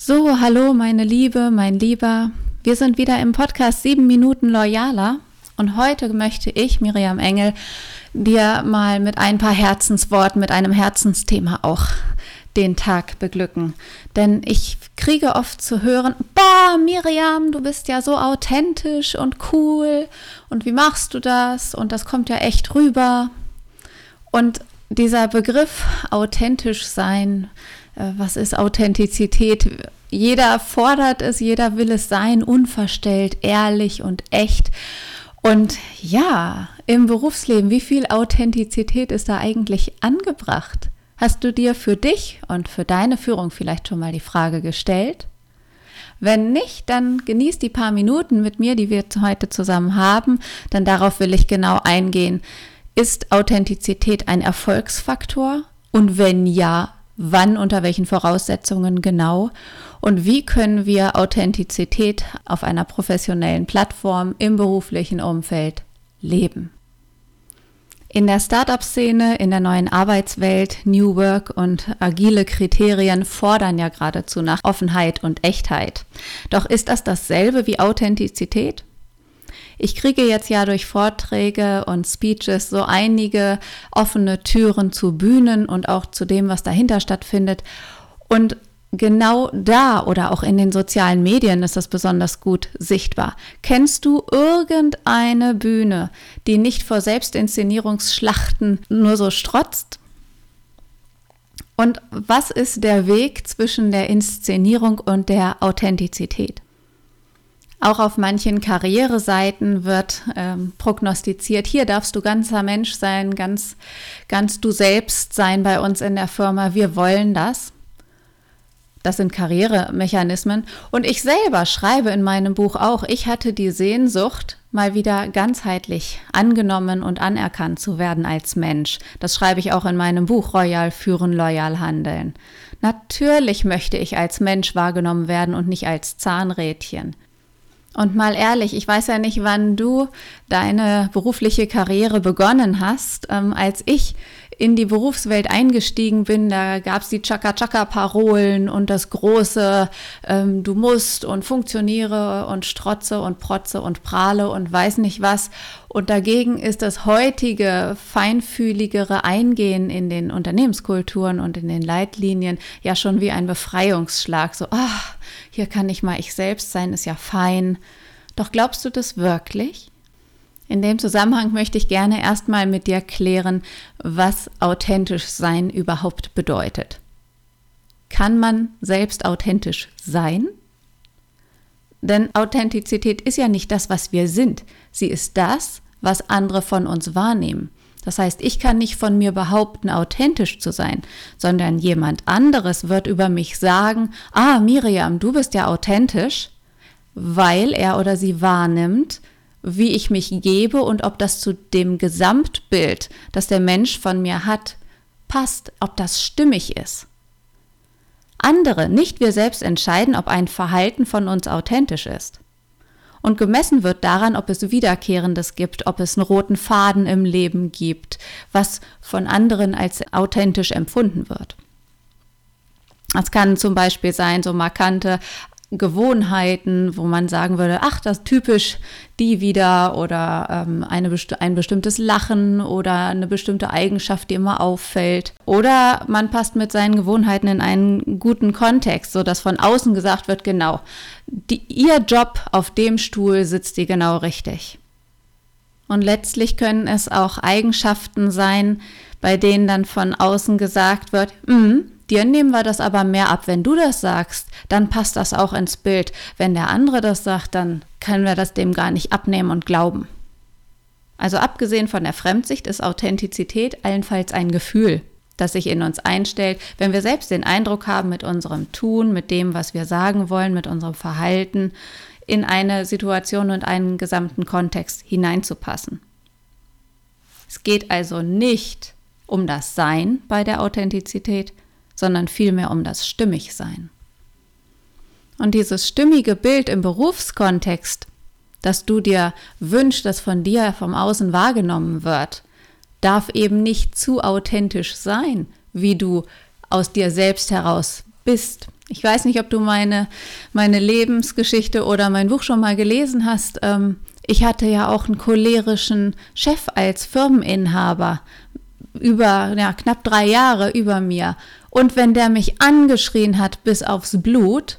So, hallo meine Liebe, mein Lieber. Wir sind wieder im Podcast 7 Minuten Loyaler und heute möchte ich, Miriam Engel, dir mal mit ein paar Herzensworten, mit einem Herzensthema auch den Tag beglücken. Denn ich kriege oft zu hören, boah, Miriam, du bist ja so authentisch und cool und wie machst du das? Und das kommt ja echt rüber. Und dieser Begriff authentisch sein, was ist Authentizität? Jeder fordert es, jeder will es sein, unverstellt, ehrlich und echt. Und ja, im Berufsleben, wie viel Authentizität ist da eigentlich angebracht? Hast du dir für dich und für deine Führung vielleicht schon mal die Frage gestellt? Wenn nicht, dann genieß die paar Minuten mit mir, die wir heute zusammen haben, denn darauf will ich genau eingehen. Ist Authentizität ein Erfolgsfaktor? Und wenn ja, wann, unter welchen Voraussetzungen genau und wie können wir Authentizität auf einer professionellen Plattform im beruflichen Umfeld leben. In der Startup-Szene, in der neuen Arbeitswelt, New Work und agile Kriterien fordern ja geradezu nach Offenheit und Echtheit. Doch ist das dasselbe wie Authentizität? Ich kriege jetzt ja durch Vorträge und Speeches so einige offene Türen zu Bühnen und auch zu dem, was dahinter stattfindet. Und genau da oder auch in den sozialen Medien ist das besonders gut sichtbar. Kennst du irgendeine Bühne, die nicht vor Selbstinszenierungsschlachten nur so strotzt? Und was ist der Weg zwischen der Inszenierung und der Authentizität? Auch auf manchen Karriereseiten wird ähm, prognostiziert, hier darfst du ganzer Mensch sein, ganz, ganz du selbst sein bei uns in der Firma. Wir wollen das. Das sind Karrieremechanismen. Und ich selber schreibe in meinem Buch auch, ich hatte die Sehnsucht, mal wieder ganzheitlich angenommen und anerkannt zu werden als Mensch. Das schreibe ich auch in meinem Buch Royal führen, loyal handeln. Natürlich möchte ich als Mensch wahrgenommen werden und nicht als Zahnrädchen. Und mal ehrlich, ich weiß ja nicht, wann du deine berufliche Karriere begonnen hast. Ähm, als ich in die Berufswelt eingestiegen bin, da gab es die Chaka-Chaka-Parolen und das große ähm, Du musst und funktioniere und strotze und protze und prahle und weiß nicht was. Und dagegen ist das heutige, feinfühligere Eingehen in den Unternehmenskulturen und in den Leitlinien ja schon wie ein Befreiungsschlag. So, ach, hier kann ich mal ich selbst sein, ist ja fein. Doch glaubst du das wirklich? In dem Zusammenhang möchte ich gerne erstmal mit dir klären, was authentisch sein überhaupt bedeutet. Kann man selbst authentisch sein? Denn Authentizität ist ja nicht das, was wir sind. Sie ist das, was andere von uns wahrnehmen. Das heißt, ich kann nicht von mir behaupten, authentisch zu sein, sondern jemand anderes wird über mich sagen, ah, Miriam, du bist ja authentisch, weil er oder sie wahrnimmt, wie ich mich gebe und ob das zu dem Gesamtbild, das der Mensch von mir hat, passt, ob das stimmig ist. Andere, nicht wir selbst entscheiden, ob ein Verhalten von uns authentisch ist. Und gemessen wird daran, ob es Wiederkehrendes gibt, ob es einen roten Faden im Leben gibt, was von anderen als authentisch empfunden wird. Das kann zum Beispiel sein, so markante Gewohnheiten, wo man sagen würde, ach, das typisch die wieder oder ähm, eine besti ein bestimmtes Lachen oder eine bestimmte Eigenschaft, die immer auffällt. Oder man passt mit seinen Gewohnheiten in einen guten Kontext, sodass von außen gesagt wird, genau, die, ihr Job auf dem Stuhl sitzt die genau richtig. Und letztlich können es auch Eigenschaften sein, bei denen dann von außen gesagt wird, mm, Dir nehmen wir das aber mehr ab. Wenn du das sagst, dann passt das auch ins Bild. Wenn der andere das sagt, dann können wir das dem gar nicht abnehmen und glauben. Also abgesehen von der Fremdsicht ist Authentizität allenfalls ein Gefühl, das sich in uns einstellt, wenn wir selbst den Eindruck haben, mit unserem Tun, mit dem, was wir sagen wollen, mit unserem Verhalten in eine Situation und einen gesamten Kontext hineinzupassen. Es geht also nicht um das Sein bei der Authentizität, sondern vielmehr um das Stimmigsein. Und dieses stimmige Bild im Berufskontext, das du dir wünschst, das von dir vom Außen wahrgenommen wird, darf eben nicht zu authentisch sein, wie du aus dir selbst heraus bist. Ich weiß nicht, ob du meine, meine Lebensgeschichte oder mein Buch schon mal gelesen hast. Ähm, ich hatte ja auch einen cholerischen Chef als Firmeninhaber über ja, knapp drei Jahre über mir. Und wenn der mich angeschrien hat bis aufs Blut,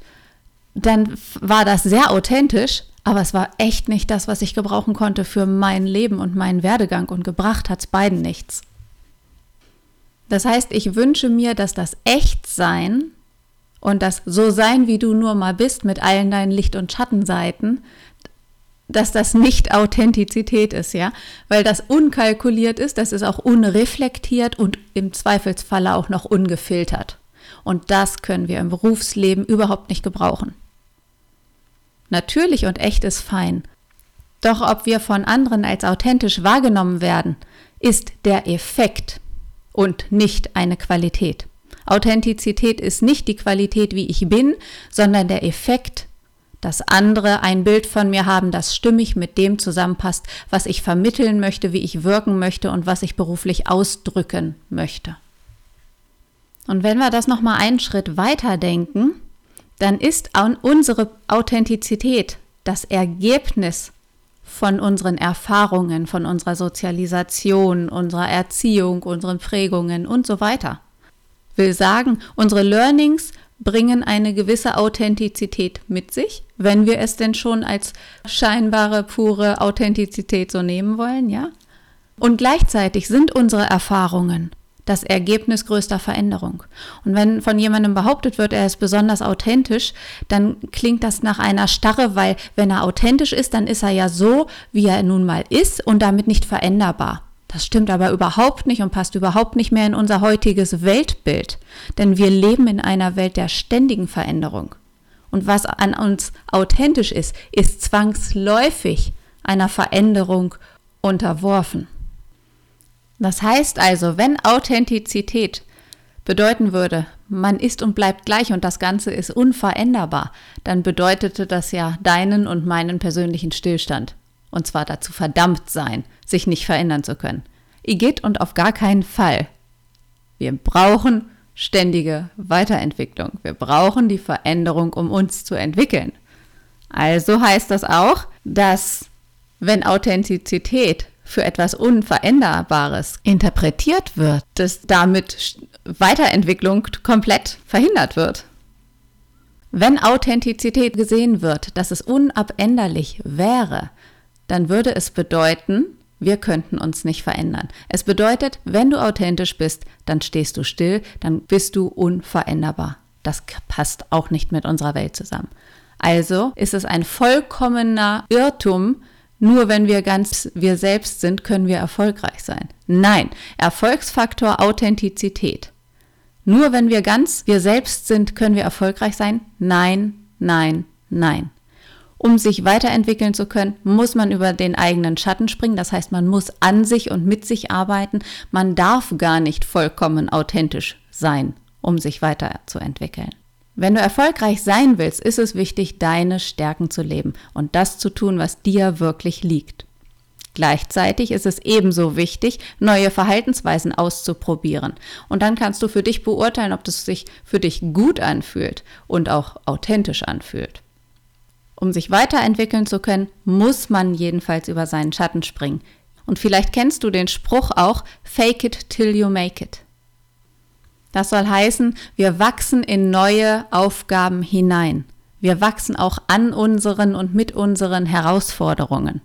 dann war das sehr authentisch, aber es war echt nicht das, was ich gebrauchen konnte für mein Leben und meinen Werdegang und gebracht hat es beiden nichts. Das heißt, ich wünsche mir, dass das Echtsein und das So sein, wie du nur mal bist, mit allen deinen Licht- und Schattenseiten, dass das nicht Authentizität ist, ja, weil das unkalkuliert ist, das ist auch unreflektiert und im Zweifelsfalle auch noch ungefiltert. Und das können wir im Berufsleben überhaupt nicht gebrauchen. Natürlich und echt ist fein. Doch ob wir von anderen als authentisch wahrgenommen werden, ist der Effekt und nicht eine Qualität. Authentizität ist nicht die Qualität, wie ich bin, sondern der Effekt, dass andere ein Bild von mir haben, das stimmig mit dem zusammenpasst, was ich vermitteln möchte, wie ich wirken möchte und was ich beruflich ausdrücken möchte. Und wenn wir das noch mal einen Schritt weiter denken, dann ist unsere Authentizität das Ergebnis von unseren Erfahrungen, von unserer Sozialisation, unserer Erziehung, unseren Prägungen und so weiter. Will sagen, unsere Learnings bringen eine gewisse Authentizität mit sich, wenn wir es denn schon als scheinbare, pure Authentizität so nehmen wollen, ja? Und gleichzeitig sind unsere Erfahrungen das Ergebnis größter Veränderung. Und wenn von jemandem behauptet wird, er ist besonders authentisch, dann klingt das nach einer Starre, weil wenn er authentisch ist, dann ist er ja so, wie er nun mal ist und damit nicht veränderbar. Das stimmt aber überhaupt nicht und passt überhaupt nicht mehr in unser heutiges Weltbild, denn wir leben in einer Welt der ständigen Veränderung. Und was an uns authentisch ist, ist zwangsläufig einer Veränderung unterworfen. Das heißt also, wenn Authentizität bedeuten würde, man ist und bleibt gleich und das Ganze ist unveränderbar, dann bedeutete das ja deinen und meinen persönlichen Stillstand und zwar dazu verdammt sein, sich nicht verändern zu können. Igitt und auf gar keinen Fall. Wir brauchen ständige Weiterentwicklung. Wir brauchen die Veränderung, um uns zu entwickeln. Also heißt das auch, dass wenn Authentizität für etwas Unveränderbares interpretiert wird, dass damit Weiterentwicklung komplett verhindert wird. Wenn Authentizität gesehen wird, dass es unabänderlich wäre, dann würde es bedeuten, wir könnten uns nicht verändern. Es bedeutet, wenn du authentisch bist, dann stehst du still, dann bist du unveränderbar. Das passt auch nicht mit unserer Welt zusammen. Also ist es ein vollkommener Irrtum, nur wenn wir ganz wir selbst sind, können wir erfolgreich sein. Nein, Erfolgsfaktor Authentizität. Nur wenn wir ganz wir selbst sind, können wir erfolgreich sein. Nein, nein, nein. Um sich weiterentwickeln zu können, muss man über den eigenen Schatten springen. Das heißt, man muss an sich und mit sich arbeiten. Man darf gar nicht vollkommen authentisch sein, um sich weiterzuentwickeln. Wenn du erfolgreich sein willst, ist es wichtig, deine Stärken zu leben und das zu tun, was dir wirklich liegt. Gleichzeitig ist es ebenso wichtig, neue Verhaltensweisen auszuprobieren. Und dann kannst du für dich beurteilen, ob das sich für dich gut anfühlt und auch authentisch anfühlt. Um sich weiterentwickeln zu können, muss man jedenfalls über seinen Schatten springen. Und vielleicht kennst du den Spruch auch, fake it till you make it. Das soll heißen, wir wachsen in neue Aufgaben hinein. Wir wachsen auch an unseren und mit unseren Herausforderungen.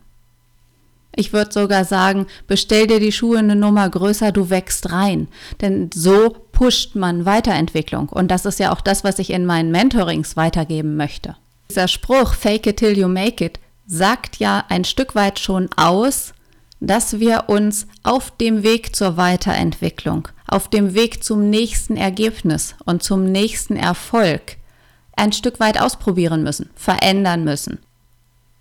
Ich würde sogar sagen, bestell dir die Schuhe eine Nummer größer, du wächst rein. Denn so pusht man Weiterentwicklung. Und das ist ja auch das, was ich in meinen Mentorings weitergeben möchte. Dieser Spruch, fake it till you make it, sagt ja ein Stück weit schon aus, dass wir uns auf dem Weg zur Weiterentwicklung, auf dem Weg zum nächsten Ergebnis und zum nächsten Erfolg ein Stück weit ausprobieren müssen, verändern müssen.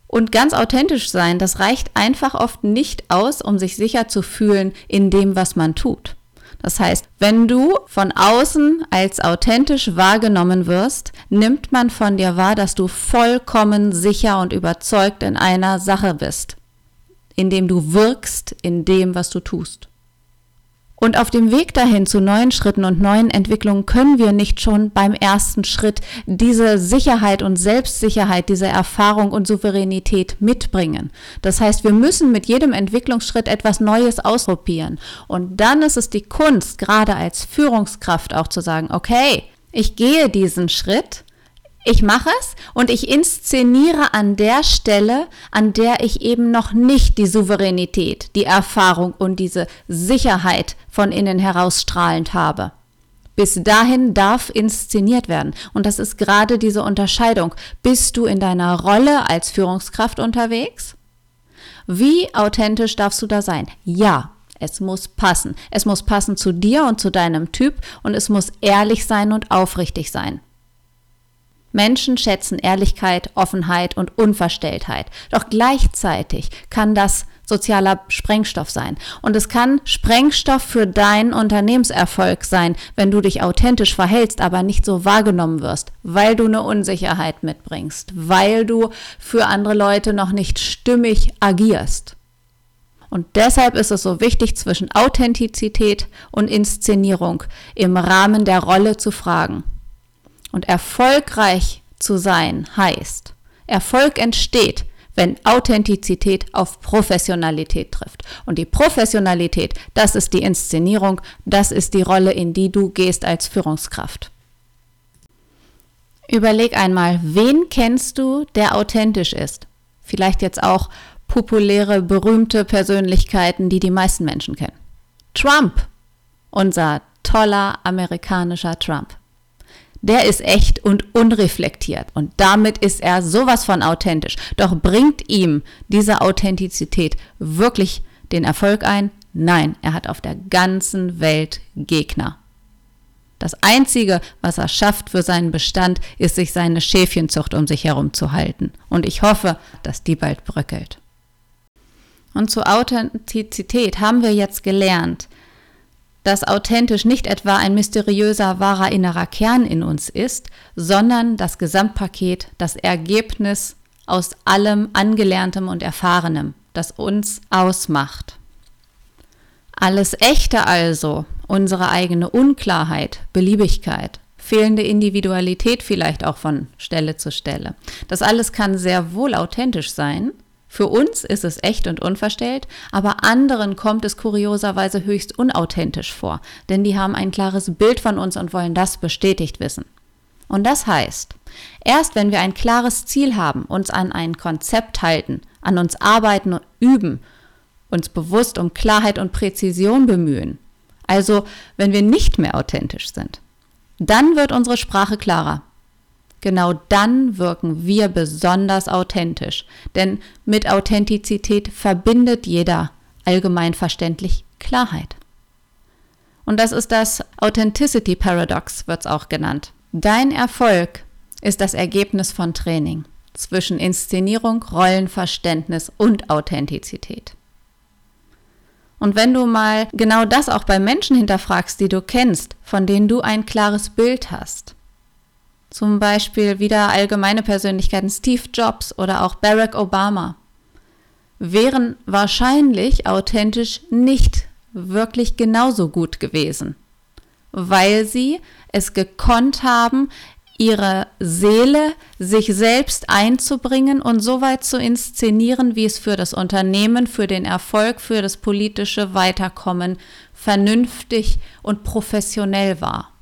Und ganz authentisch sein, das reicht einfach oft nicht aus, um sich sicher zu fühlen in dem, was man tut. Das heißt, wenn du von außen als authentisch wahrgenommen wirst, nimmt man von dir wahr, dass du vollkommen sicher und überzeugt in einer Sache bist, indem du wirkst in dem, was du tust. Und auf dem Weg dahin zu neuen Schritten und neuen Entwicklungen können wir nicht schon beim ersten Schritt diese Sicherheit und Selbstsicherheit, diese Erfahrung und Souveränität mitbringen. Das heißt, wir müssen mit jedem Entwicklungsschritt etwas Neues ausprobieren. Und dann ist es die Kunst, gerade als Führungskraft auch zu sagen, okay, ich gehe diesen Schritt ich mache es und ich inszeniere an der Stelle, an der ich eben noch nicht die Souveränität, die Erfahrung und diese Sicherheit von innen herausstrahlend habe. Bis dahin darf inszeniert werden. Und das ist gerade diese Unterscheidung. Bist du in deiner Rolle als Führungskraft unterwegs? Wie authentisch darfst du da sein? Ja, es muss passen. Es muss passen zu dir und zu deinem Typ und es muss ehrlich sein und aufrichtig sein. Menschen schätzen Ehrlichkeit, Offenheit und Unverstelltheit. Doch gleichzeitig kann das sozialer Sprengstoff sein. Und es kann Sprengstoff für deinen Unternehmenserfolg sein, wenn du dich authentisch verhältst, aber nicht so wahrgenommen wirst, weil du eine Unsicherheit mitbringst, weil du für andere Leute noch nicht stimmig agierst. Und deshalb ist es so wichtig, zwischen Authentizität und Inszenierung im Rahmen der Rolle zu fragen. Und erfolgreich zu sein heißt, Erfolg entsteht, wenn Authentizität auf Professionalität trifft. Und die Professionalität, das ist die Inszenierung, das ist die Rolle, in die du gehst als Führungskraft. Überleg einmal, wen kennst du, der authentisch ist? Vielleicht jetzt auch populäre, berühmte Persönlichkeiten, die die meisten Menschen kennen. Trump, unser toller amerikanischer Trump der ist echt und unreflektiert. Und damit ist er sowas von authentisch. Doch bringt ihm diese Authentizität wirklich den Erfolg ein? Nein, er hat auf der ganzen Welt Gegner. Das Einzige, was er schafft für seinen Bestand, ist sich seine Schäfchenzucht um sich herum zu halten. Und ich hoffe, dass die bald bröckelt. Und zur Authentizität haben wir jetzt gelernt, dass authentisch nicht etwa ein mysteriöser, wahrer innerer Kern in uns ist, sondern das Gesamtpaket, das Ergebnis aus allem Angelerntem und Erfahrenem, das uns ausmacht. Alles Echte also, unsere eigene Unklarheit, Beliebigkeit, fehlende Individualität vielleicht auch von Stelle zu Stelle. Das alles kann sehr wohl authentisch sein, für uns ist es echt und unverstellt, aber anderen kommt es kurioserweise höchst unauthentisch vor, denn die haben ein klares Bild von uns und wollen das bestätigt wissen. Und das heißt, erst wenn wir ein klares Ziel haben, uns an ein Konzept halten, an uns arbeiten und üben, uns bewusst um Klarheit und Präzision bemühen, also wenn wir nicht mehr authentisch sind, dann wird unsere Sprache klarer genau dann wirken wir besonders authentisch. Denn mit Authentizität verbindet jeder allgemein verständlich Klarheit. Und das ist das Authenticity Paradox, wird es auch genannt. Dein Erfolg ist das Ergebnis von Training zwischen Inszenierung, Rollenverständnis und Authentizität. Und wenn du mal genau das auch bei Menschen hinterfragst, die du kennst, von denen du ein klares Bild hast, zum Beispiel wieder allgemeine Persönlichkeiten, Steve Jobs oder auch Barack Obama, wären wahrscheinlich authentisch nicht wirklich genauso gut gewesen, weil sie es gekonnt haben, ihre Seele sich selbst einzubringen und so weit zu inszenieren, wie es für das Unternehmen, für den Erfolg, für das politische Weiterkommen vernünftig und professionell war.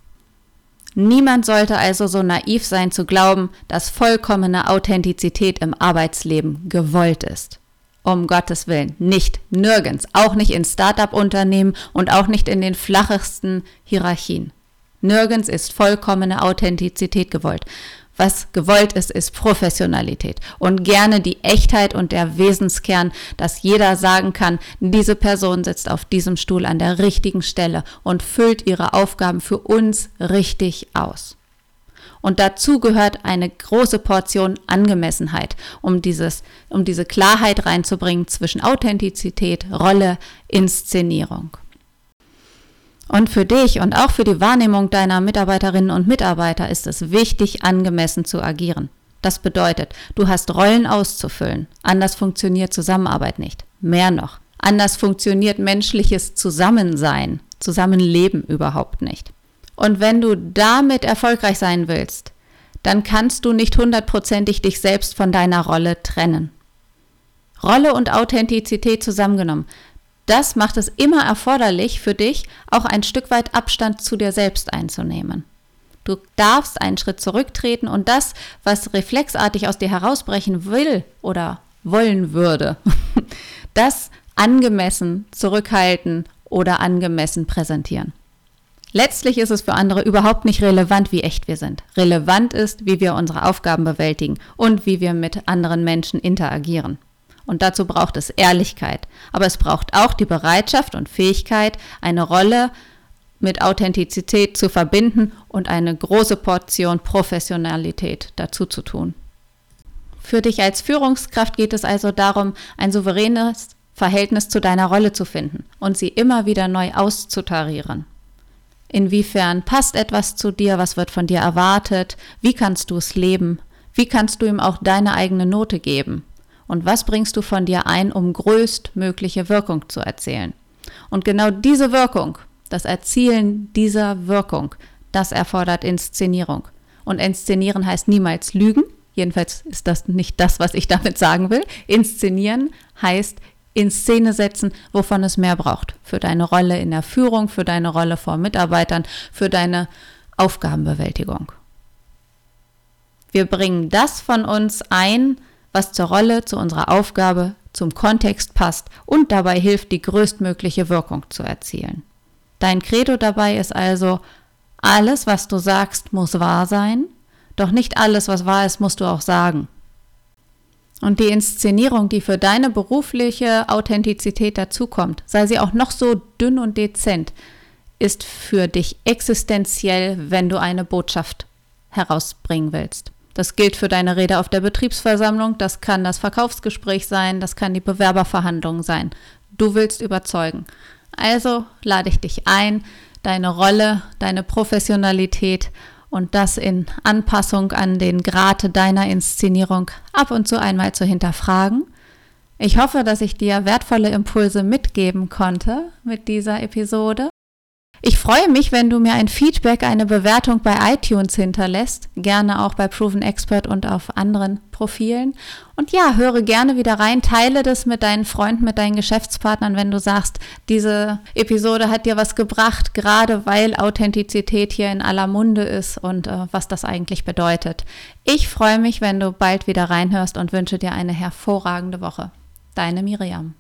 Niemand sollte also so naiv sein zu glauben, dass vollkommene Authentizität im Arbeitsleben gewollt ist. Um Gottes Willen, nicht, nirgends, auch nicht in Start-up-Unternehmen und auch nicht in den flachesten Hierarchien. Nirgends ist vollkommene Authentizität gewollt. Was gewollt ist, ist Professionalität und gerne die Echtheit und der Wesenskern, dass jeder sagen kann, diese Person sitzt auf diesem Stuhl an der richtigen Stelle und füllt ihre Aufgaben für uns richtig aus. Und dazu gehört eine große Portion Angemessenheit, um dieses, um diese Klarheit reinzubringen zwischen Authentizität, Rolle, Inszenierung. Und für dich und auch für die Wahrnehmung deiner Mitarbeiterinnen und Mitarbeiter ist es wichtig, angemessen zu agieren. Das bedeutet, du hast Rollen auszufüllen. Anders funktioniert Zusammenarbeit nicht. Mehr noch. Anders funktioniert menschliches Zusammensein. Zusammenleben überhaupt nicht. Und wenn du damit erfolgreich sein willst, dann kannst du nicht hundertprozentig dich selbst von deiner Rolle trennen. Rolle und Authentizität zusammengenommen. Das macht es immer erforderlich für dich, auch ein Stück weit Abstand zu dir selbst einzunehmen. Du darfst einen Schritt zurücktreten und das, was reflexartig aus dir herausbrechen will oder wollen würde, das angemessen zurückhalten oder angemessen präsentieren. Letztlich ist es für andere überhaupt nicht relevant, wie echt wir sind. Relevant ist, wie wir unsere Aufgaben bewältigen und wie wir mit anderen Menschen interagieren. Und dazu braucht es Ehrlichkeit. Aber es braucht auch die Bereitschaft und Fähigkeit, eine Rolle mit Authentizität zu verbinden und eine große Portion Professionalität dazu zu tun. Für dich als Führungskraft geht es also darum, ein souveränes Verhältnis zu deiner Rolle zu finden und sie immer wieder neu auszutarieren. Inwiefern passt etwas zu dir? Was wird von dir erwartet? Wie kannst du es leben? Wie kannst du ihm auch deine eigene Note geben? Und was bringst du von dir ein, um größtmögliche Wirkung zu erzielen? Und genau diese Wirkung, das Erzielen dieser Wirkung, das erfordert Inszenierung. Und inszenieren heißt niemals lügen. Jedenfalls ist das nicht das, was ich damit sagen will. Inszenieren heißt in Szene setzen, wovon es mehr braucht. Für deine Rolle in der Führung, für deine Rolle vor Mitarbeitern, für deine Aufgabenbewältigung. Wir bringen das von uns ein, was zur Rolle, zu unserer Aufgabe, zum Kontext passt und dabei hilft, die größtmögliche Wirkung zu erzielen. Dein Credo dabei ist also, alles, was du sagst, muss wahr sein, doch nicht alles, was wahr ist, musst du auch sagen. Und die Inszenierung, die für deine berufliche Authentizität dazukommt, sei sie auch noch so dünn und dezent, ist für dich existenziell, wenn du eine Botschaft herausbringen willst. Das gilt für deine Rede auf der Betriebsversammlung, das kann das Verkaufsgespräch sein, das kann die Bewerberverhandlung sein. Du willst überzeugen. Also lade ich dich ein, deine Rolle, deine Professionalität und das in Anpassung an den Grad deiner Inszenierung ab und zu einmal zu hinterfragen. Ich hoffe, dass ich dir wertvolle Impulse mitgeben konnte mit dieser Episode. Ich freue mich, wenn du mir ein Feedback, eine Bewertung bei iTunes hinterlässt, gerne auch bei Proven Expert und auf anderen Profilen. Und ja, höre gerne wieder rein, teile das mit deinen Freunden, mit deinen Geschäftspartnern, wenn du sagst, diese Episode hat dir was gebracht, gerade weil Authentizität hier in aller Munde ist und äh, was das eigentlich bedeutet. Ich freue mich, wenn du bald wieder reinhörst und wünsche dir eine hervorragende Woche. Deine Miriam.